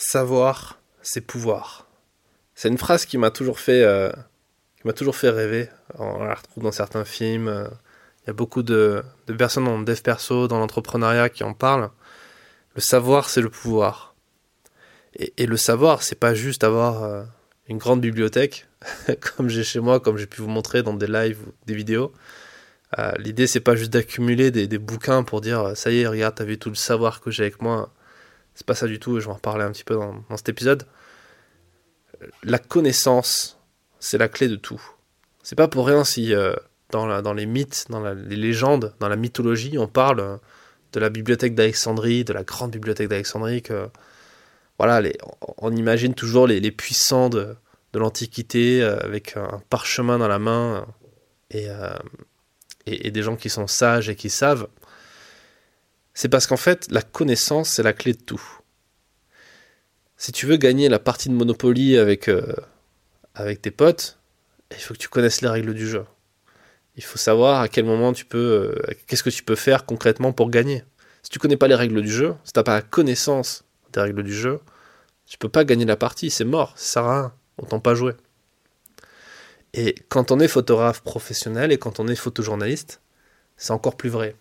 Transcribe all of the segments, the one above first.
Savoir, c'est pouvoir. C'est une phrase qui m'a toujours fait, euh, qui m'a toujours fait rêver. On la retrouve dans certains films. euh, Il y a beaucoup de, personnes dans le dev perso, dans l'entrepreneuriat qui en parlent. Le savoir, c'est le pouvoir. Et, le savoir, c'est pas juste avoir euh, une grande bibliothèque, comme j'ai chez moi, comme j'ai pu vous montrer dans des lives ou des vidéos. L'idée, c'est pas juste d'accumuler des, des bouquins pour dire ça y est, regarde, t'as vu tout le savoir que j'ai avec moi. C'est pas ça du tout, je vais en reparler un petit peu dans, cet épisode. La connaissance, c'est la clé de tout. C'est pas pour rien si euh, dans, les mythes, dans les légendes, dans la mythologie, on parle euh, de la bibliothèque d'Alexandrie, de la grande bibliothèque d'Alexandrie, que voilà, on, imagine toujours les, puissants de, l'Antiquité euh, avec un parchemin dans la main et des gens qui sont sages et qui savent. C'est parce qu'en fait, la connaissance, c'est la clé de tout. Si tu veux gagner la partie de Monopoly avec, euh, avec tes potes, il faut que tu connaisses les règles du jeu. Il faut savoir à quel moment tu peux, euh, qu'est-ce que tu peux faire concrètement pour gagner. Si tu connais pas les règles du jeu, si t'as pas la connaissance des règles du jeu, tu peux pas gagner la partie, c'est mort, ça sert à rien, autant pas jouer. Et quand on est photographe professionnel et quand on est photojournaliste, c'est encore plus vrai.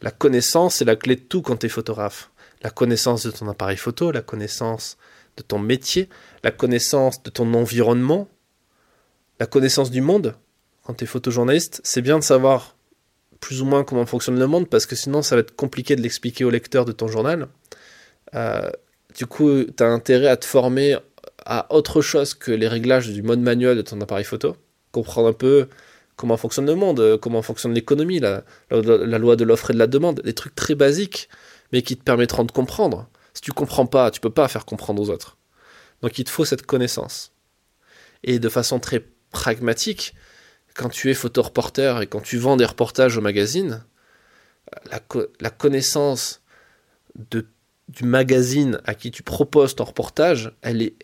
La connaissance est la clé de tout quand tu es photographe. La connaissance de ton appareil photo, la connaissance de ton métier, la connaissance de ton environnement, la connaissance du monde. Quand tu es photojournaliste, c'est bien de savoir plus ou moins comment fonctionne le monde parce que sinon ça va être compliqué de l'expliquer au lecteur de ton journal. Euh, du coup, tu as intérêt à te former à autre chose que les réglages du mode manuel de ton appareil photo. Comprendre un peu comment fonctionne le monde, euh, comment fonctionne l'économie, la, loi de l'offre et de la demande, des trucs très basiques, mais qui te permettront de comprendre. Si tu comprends pas, tu peux pas faire comprendre aux autres. Donc il te faut cette connaissance. Et de façon très pragmatique, quand tu es photoreporter et quand tu vends des reportages au magazine, la, co la connaissance du magazine à qui tu proposes ton reportage, elle est,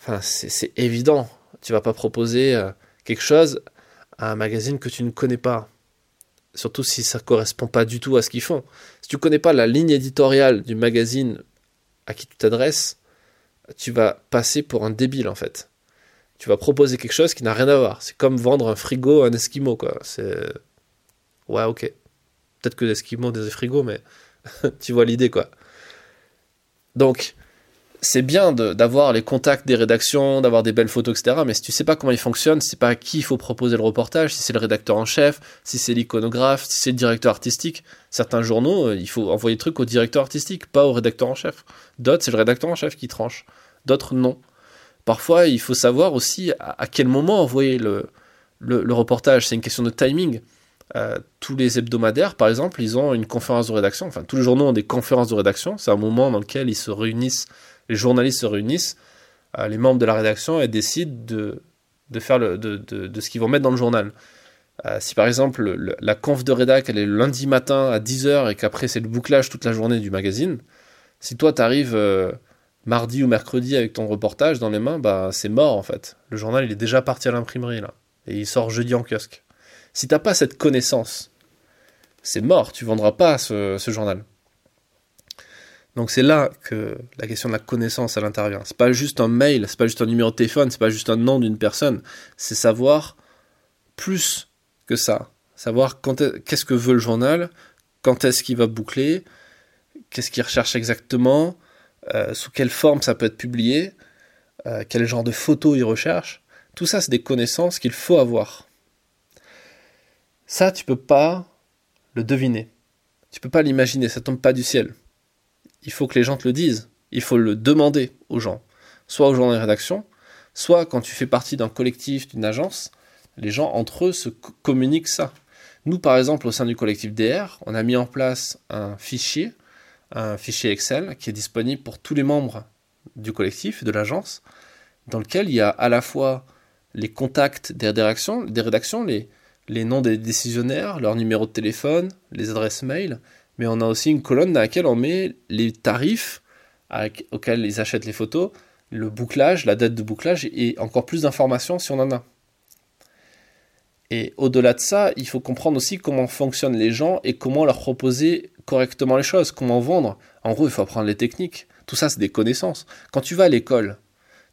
enfin c'est évident. Tu vas pas proposer euh, quelque chose à un magazine que tu ne connais pas. Surtout si ça correspond pas du tout à ce qu'ils font. Si tu connais pas la ligne éditoriale du magazine à qui tu t'adresses, tu vas passer pour un débile en fait. Tu vas proposer quelque chose qui n'a rien à voir. C'est comme vendre un frigo à un esquimau quoi. C'est ouais ok. Peut-être que les esquimaux ont des frigos, mais tu vois l'idée quoi. Donc c'est bien d'avoir les contacts des rédactions, d'avoir des belles photos, etc. Mais si tu sais pas comment ils fonctionnent, si c'est pas à qui il faut proposer le reportage, si c'est le rédacteur en chef, si c'est l'iconographe, si c'est le directeur artistique, certains journaux, euh, il faut envoyer le truc au directeur artistique, pas au rédacteur en chef. D'autres, c'est le rédacteur en chef qui tranche. D'autres, non. Parfois, il faut savoir aussi à, quel moment envoyer le reportage. C'est une question de timing. Euh, tous les hebdomadaires, par exemple, ils ont une conférence de rédaction. Enfin, tous les journaux ont des conférences de rédaction. C'est un moment dans lequel ils se réunissent les journalistes se réunissent, euh, les membres de la rédaction, et décident de, de faire de, de, ce qu'ils vont mettre dans le journal. Euh, si par exemple le, la conf de rédac elle est le lundi matin à 10h et qu'après c'est le bouclage toute la journée du magazine, si toi t'arrives euh, mardi ou mercredi avec ton reportage dans les mains, bah c'est mort en fait. Le journal il est déjà parti à l'imprimerie là, et il sort jeudi en kiosque. Si t'as pas cette connaissance, c'est mort, tu vendras pas ce, ce journal. Donc c'est là que la question de la connaissance elle intervient. C'est pas juste un mail, c'est pas juste un numéro de téléphone, c'est pas juste un nom d'une personne, c'est savoir plus que ça. Savoir qu'est-ce que veut le journal, quand est-ce qu'il va boucler, qu'est-ce qu'il recherche exactement, euh, sous quelle forme ça peut être publié, euh, quel genre de photos il recherche. Tout ça, c'est des connaissances qu'il faut avoir. Ça, tu peux pas le deviner. Tu peux pas l'imaginer, ça tombe pas du ciel il faut que les gens te le disent. Il faut le demander aux gens. Soit aux gens de rédaction, soit quand tu fais partie d'un collectif, d'une agence, les gens entre eux se communiquent ça. Nous, par exemple, au sein du collectif DR, on a mis en place un fichier, un fichier Excel qui est disponible pour tous les membres du collectif, de l'agence, dans lequel il y a à la fois les contacts des rédactions, rédactions les, les noms des décisionnaires, leur numéro de téléphone, les adresses mail, mais on a aussi une colonne dans laquelle on met les tarifs auxquels ils achètent les photos, le bouclage, la date de bouclage et encore plus d'informations si on en a. Et au-delà de ça, il faut comprendre aussi comment fonctionnent les gens et comment leur proposer correctement les choses, comment vendre. En gros, il faut apprendre les techniques. Tout ça, c'est des connaissances. Quand tu vas à l'école,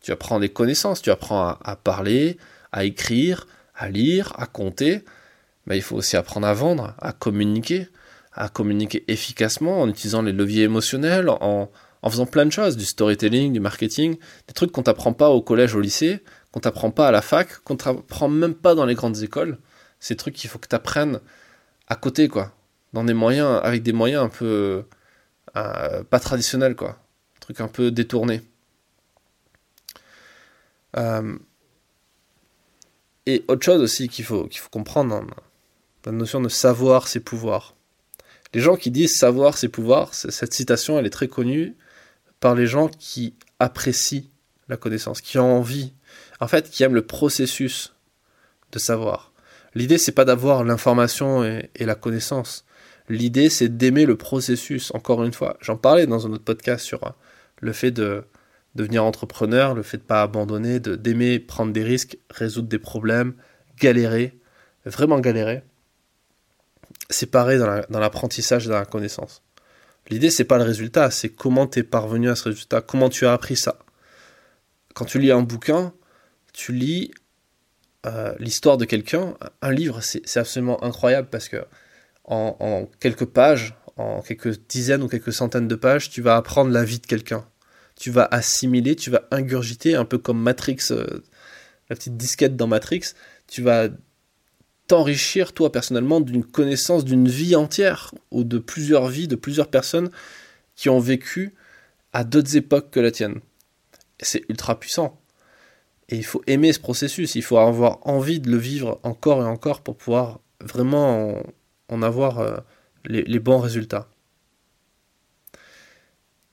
tu apprends des connaissances, tu apprends à, parler, à écrire, à lire, à compter. Mais il faut aussi apprendre à vendre, à communiquer, à communiquer efficacement en utilisant les leviers émotionnels, en, en faisant plein de choses, du storytelling, du marketing, des trucs qu'on t'apprend pas au collège, au lycée, qu'on t'apprend pas à la fac, qu'on t'apprend même pas dans les grandes écoles. Ces trucs qu'il faut que tu apprennes à côté, quoi. Dans des moyens, avec des moyens un peu euh, pas traditionnels, quoi. Un truc un peu détourné. Euh, et autre chose aussi qu'il faut, qu'il faut comprendre, la notion de savoir ses pouvoirs. Les gens qui disent savoir ses pouvoirs, cette citation, elle est très connue par les gens qui apprécient la connaissance, qui ont envie, en fait, qui aiment le processus de savoir. L'idée, c'est pas d'avoir l'information et, la connaissance. L'idée, c'est d'aimer le processus. Encore une fois, j'en parlais dans un autre podcast sur le fait de devenir entrepreneur, le fait de pas abandonner, de d'aimer prendre des risques, résoudre des problèmes, galérer, vraiment galérer. Pareil dans l'apprentissage dans la connaissance. L'idée, c'est pas le résultat, c'est comment tu es parvenu à ce résultat, comment tu as appris ça. Quand tu lis un bouquin, tu lis euh, l'histoire de quelqu'un. Un livre, c'est absolument incroyable parce que en, quelques pages, en quelques dizaines ou quelques centaines de pages, tu vas apprendre la vie de quelqu'un. Tu vas assimiler, tu vas ingurgiter, un peu comme Matrix, euh, la petite disquette dans Matrix. Tu vas t'enrichir toi personnellement d'une connaissance d'une vie entière ou de plusieurs vies, de plusieurs personnes qui ont vécu à d'autres époques que la tienne. C'est ultra puissant. Et il faut aimer ce processus, il faut avoir envie de le vivre encore et encore pour pouvoir vraiment en, avoir euh, les, bons résultats.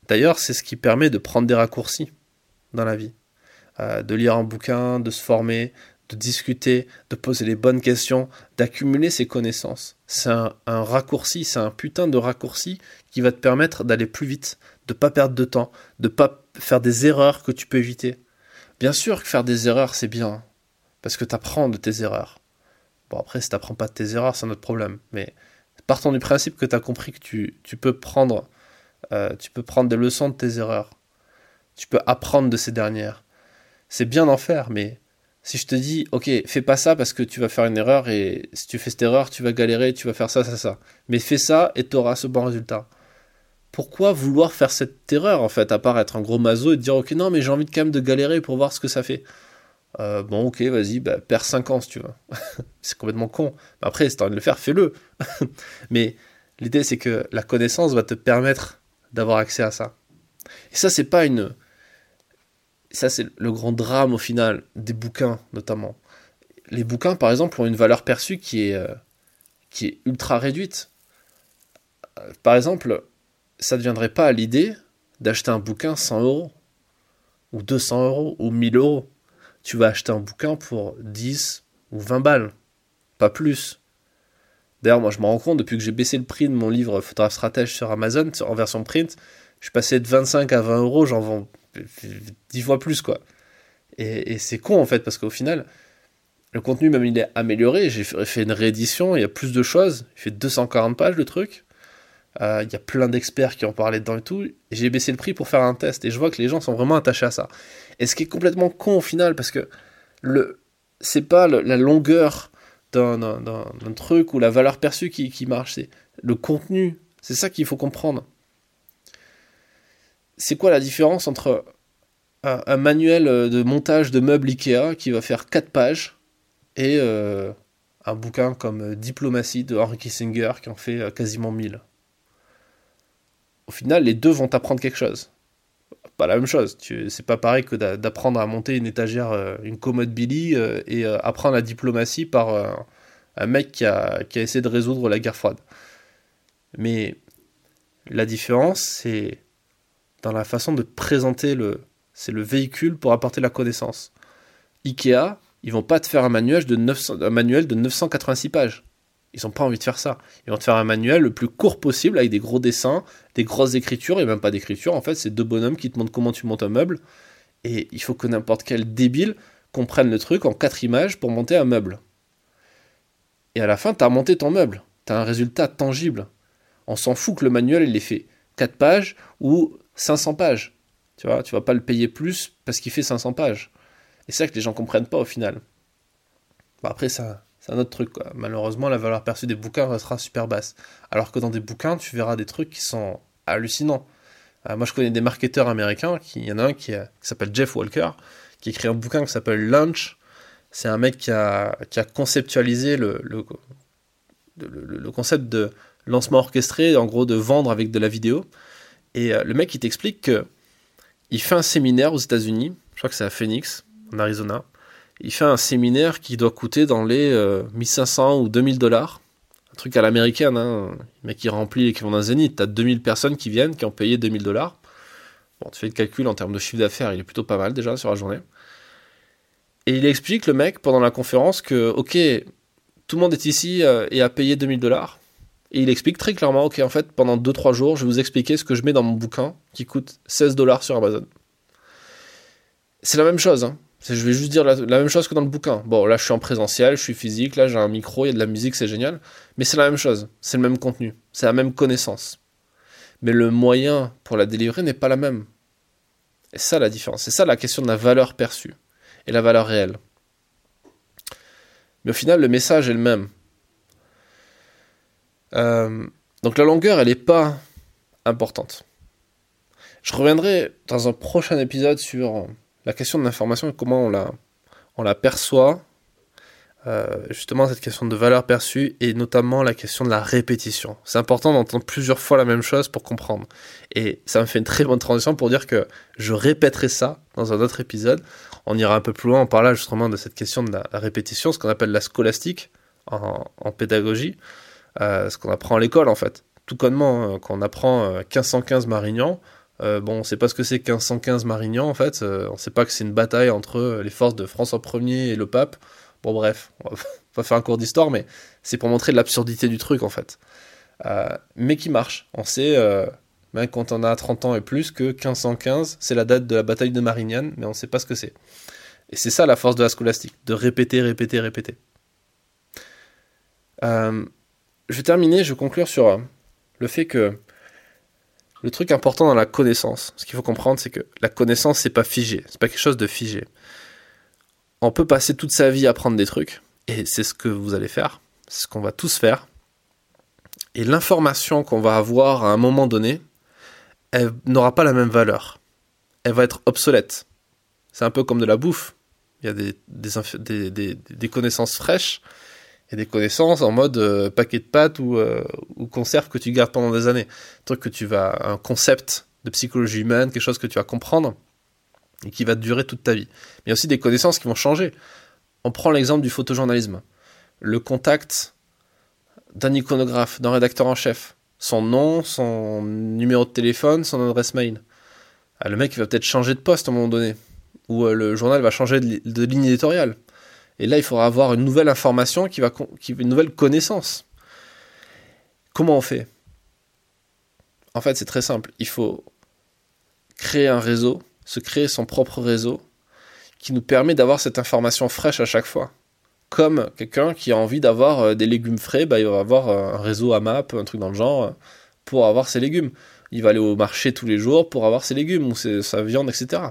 D'ailleurs, c'est ce qui permet de prendre des raccourcis dans la vie. Euh, de lire un bouquin, de se former, de discuter, de poser les bonnes questions, d'accumuler ses connaissances. C'est un, raccourci, c'est un putain de raccourci qui va te permettre d'aller plus vite, de pas perdre de temps, de pas faire des erreurs que tu peux éviter. Bien sûr que faire des erreurs c'est bien, parce que tu apprends de tes erreurs. Bon après si t'apprends pas de tes erreurs c'est un autre problème, mais partons du principe que tu as compris que tu, peux prendre euh, tu peux prendre des leçons de tes erreurs. Tu peux apprendre de ces dernières. C'est bien d'en faire, mais si je te dis, ok, fais pas ça parce que tu vas faire une erreur et si tu fais cette erreur, tu vas galérer, tu vas faire ça, ça, ça. Mais fais ça et tu auras ce bon résultat. Pourquoi vouloir faire cette erreur en fait, à part être un gros mazo et te dire, ok, non, mais j'ai envie quand même de galérer pour voir ce que ça fait? Euh, bon, ok, vas-y, bah, perds 5 ans si tu veux. c'est complètement con. Après, si t'as envie de le faire, fais-le. mais l'idée, c'est que la connaissance va te permettre d'avoir accès à ça. Et ça, c'est pas une ça c'est le grand drame au final des bouquins notamment. Les bouquins par exemple ont une valeur perçue qui est, euh, qui est ultra réduite. Euh, par exemple, ça ne deviendrait pas à l'idée d'acheter un bouquin 100 euros, ou 200 euros, ou 1000 euros. Tu vas acheter un bouquin pour 10 ou 20 balles, pas plus. D'ailleurs, moi je me rends compte, depuis que j'ai baissé le prix de mon livre Photographe Stratège sur Amazon, en version print, je suis passé de 25 à 20 euros, j'en vends dix fois plus, quoi. Et, c'est con, en fait, parce qu'au final, le contenu, même, il est amélioré. J'ai fait une réédition, il y a plus de choses. Il fait 240 pages, le truc. Euh, il y a plein d'experts qui ont parlé dedans et tout. J'ai baissé le prix pour faire un test. Et je vois que les gens sont vraiment attachés à ça. Et ce qui est complètement con, au final, parce que le c'est pas la longueur d'un truc ou la valeur perçue qui, marche, c'est le contenu. C'est ça qu'il faut comprendre c'est quoi la différence entre un, manuel de montage de meubles Ikea qui va faire 4 pages et euh, un bouquin comme Diplomatie de Henry Kissinger qui en fait euh, quasiment 1000 Au final, les deux vont t'apprendre quelque chose. Pas la même chose. C'est pas pareil que d'apprendre à monter une étagère, euh, une commode Billy et apprendre la diplomatie par un mec qui a, qui a essayé de résoudre la guerre froide. Mais la différence, c'est dans la façon de présenter le. C'est le véhicule pour apporter la connaissance. Ikea, ils vont pas te faire un manuel de, 900, un manuel de 986 pages. Ils n'ont pas envie de faire ça. Ils vont te faire un manuel le plus court possible avec des gros dessins, des grosses écritures, et même pas d'écriture. En fait, c'est deux bonhommes qui te montrent comment tu montes un meuble. Et il faut que n'importe quel débile comprenne le truc en quatre images pour monter un meuble. Et à la fin, tu as monté ton meuble. Tu as un résultat tangible. On s'en fout que le manuel, il est fait 4 pages ou 500 pages. Tu vois, tu vas pas le payer plus parce qu'il fait 500 pages. Et c'est ça que les gens comprennent pas au final. Bon, après, ça, c'est un autre truc. Malheureusement, la valeur perçue des bouquins restera super basse. Alors que dans des bouquins, tu verras des trucs qui sont hallucinants. Euh, moi, je connais des marketeurs américains. Il y en a un qui, s'appelle Jeff Walker, qui écrit un bouquin qui s'appelle Lunch. C'est un mec qui a, conceptualisé le, concept de lancement orchestré, en gros de vendre avec de la vidéo. Et euh, le mec, il t'explique que il fait un séminaire aux États-Unis, je crois que c'est à Phoenix, en Arizona. Il fait un séminaire qui doit coûter dans les 1500 euh, ou 2000 dollars. Un truc à l'américaine, hein. Le mec qui remplit l'équivalent d'un zénith. T'as 2000 personnes qui viennent, qui ont payé 2000 dollars. Bon, tu fais le calcul en termes de chiffre d'affaires, il est plutôt pas mal déjà sur la journée. Et il explique, le mec, pendant la conférence, que, ok, tout le monde est ici euh, et a payé 2000 dollars. Et il explique très clairement, ok, en fait, pendant 2-3 jours, je vais vous expliquer ce que je mets dans mon bouquin qui coûte 16 dollars sur Amazon. C'est la même chose, hein. Je vais juste dire la, même chose que dans le bouquin. Bon, là, je suis en présentiel, je suis physique, là, j'ai un micro, il y a de la musique, c'est génial. Mais c'est la même chose. C'est le même contenu. C'est la même connaissance. Mais le moyen pour la délivrer n'est pas la même. Et ça, la différence. C'est ça la question de la valeur perçue et la valeur réelle. Mais au final, le message est le même. Euh, donc la longueur, elle n'est pas importante. Je reviendrai dans un prochain épisode sur la question de l'information et comment on la, perçoit. Euh, justement, cette question de valeur perçue et notamment la question de la répétition. C'est important d'entendre plusieurs fois la même chose pour comprendre. Et ça me fait une très bonne transition pour dire que je répéterai ça dans un autre épisode. On ira un peu plus loin, on parlera justement de cette question de la, répétition, ce qu'on appelle la scolastique en, en pédagogie. Euh, ce qu'on apprend à l'école en fait. Tout connement, hein, quand on apprend 1515 euh, Marignan, euh, bon, on sait pas ce que c'est 1515 Marignan en fait, on sait pas que c'est une bataille entre les forces de François Ier et le pape. Bon bref, on va faire un cours d'histoire, mais c'est pour montrer l'absurdité du truc en fait. mais qui marche? On sait, même quand on a 30 ans et plus, que 1515, c'est la date de la bataille de Marignan, mais on sait pas ce que c'est. Et c'est ça la force de la scolastique, de répéter, répéter, répéter. Euh, je vais terminer, je vais conclure sur euh, le fait que le truc important dans la connaissance, ce qu'il faut comprendre, c'est que la connaissance, c'est pas figé, c'est pas quelque chose de figé. On peut passer toute sa vie à apprendre des trucs, et c'est ce que vous allez faire, c'est ce qu'on va tous faire. Et l'information qu'on va avoir à un moment donné, elle n'aura pas la même valeur. Elle va être obsolète. C'est un peu comme de la bouffe. Il y a des, connaissances fraîches et des connaissances en mode euh, paquet de pâtes ou, euh, ou, conserve que tu gardes pendant des années. Un truc que tu vas, un concept de psychologie humaine, quelque chose que tu vas comprendre et qui va durer toute ta vie. Mais il y a aussi des connaissances qui vont changer. On prend l'exemple du photojournalisme. Le contact d'un iconographe, d'un rédacteur en chef. Son nom, son numéro de téléphone, son adresse mail. Ah, le mec il va peut-être changer de poste à un moment donné. Ou euh, le journal va changer de ligne éditoriale. Et là, il faudra avoir une nouvelle information, qui va, qui, une nouvelle connaissance. Comment on fait? En fait, c'est très simple. Il faut créer un réseau, se créer son propre réseau, qui nous permet d'avoir cette information fraîche à chaque fois. Comme quelqu'un qui a envie d'avoir euh, des légumes frais, bah, il va avoir euh, un réseau AMAP, un truc dans le genre, euh, pour avoir ses légumes. Il va aller au marché tous les jours pour avoir ses légumes ou sa viande, etc.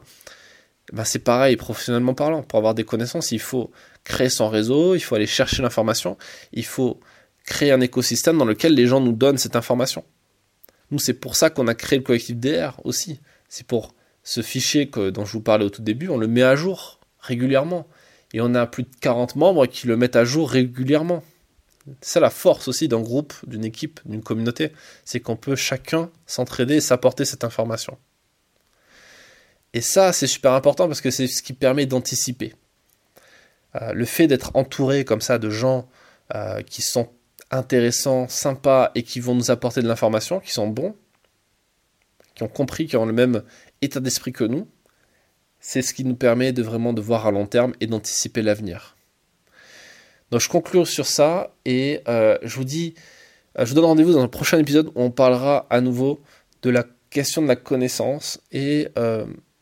Bah, c'est pareil, professionnellement parlant. Pour avoir des connaissances, il faut créer son réseau, il faut aller chercher l'information, il faut créer un écosystème dans lequel les gens nous donnent cette information. Nous, c'est pour ça qu'on a créé le collectif DR aussi. C'est pour ce fichier que, dont je vous parlais au tout début, on le met à jour régulièrement. Et on a plus de 40 membres qui le mettent à jour régulièrement. C'est ça la force aussi d'un groupe, d'une équipe, d'une communauté. C'est qu'on peut chacun s'entraider et s'apporter cette information. Et ça, c'est super important parce que c'est ce qui permet d'anticiper. Euh, le fait d'être entouré comme ça de gens euh, qui sont intéressants, sympas et qui vont nous apporter de l'information, qui sont bons, qui ont compris, qui ont le même état d'esprit que nous, c'est ce qui nous permet de vraiment de voir à long terme et d'anticiper l'avenir. Donc je conclue sur ça et euh, je vous dis, je vous donne rendez-vous dans un prochain épisode où on parlera à nouveau de la question de la connaissance et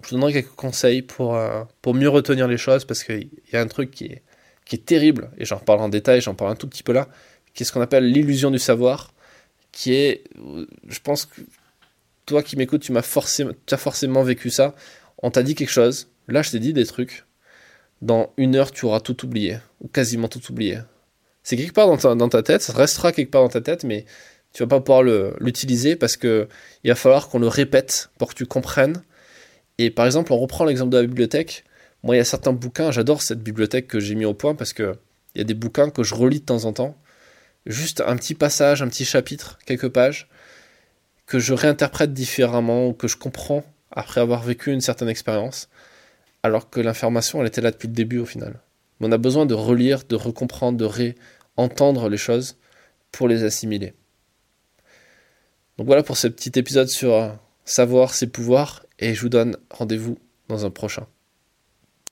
je vous donnerai quelques conseils pour, euh, pour mieux retenir les choses parce qu'il y a un truc qui est, qui est terrible, et j'en reparlerai en détail, j'en parle un tout petit peu là, qui est ce qu'on appelle l'illusion du savoir, qui est, je pense que toi qui m'écoutes, tu m'as as forcément vécu ça. On t'a dit quelque chose. Là, je t'ai dit des trucs. Dans une heure, tu auras tout oublié, ou quasiment tout oublié. C'est quelque part dans ta, dans ta, tête, ça restera quelque part dans ta tête, mais tu vas pas pouvoir l'utiliser parce que il va falloir qu'on le répète pour que tu comprennes. Et par exemple, on reprend l'exemple de la bibliothèque. Moi, il y a certains bouquins, j'adore cette bibliothèque que j'ai mis au point parce que il y a des bouquins que je relis de temps en temps. Juste un petit passage, un petit chapitre, quelques pages, que je réinterprète différemment ou que je comprends après avoir vécu une certaine expérience, alors que l'information, elle était là depuis le début au final. Mais on a besoin de relire, de recomprendre, de réentendre les choses pour les assimiler. Donc voilà pour ce petit épisode sur savoir ses pouvoirs, et je vous donne rendez-vous dans un prochain.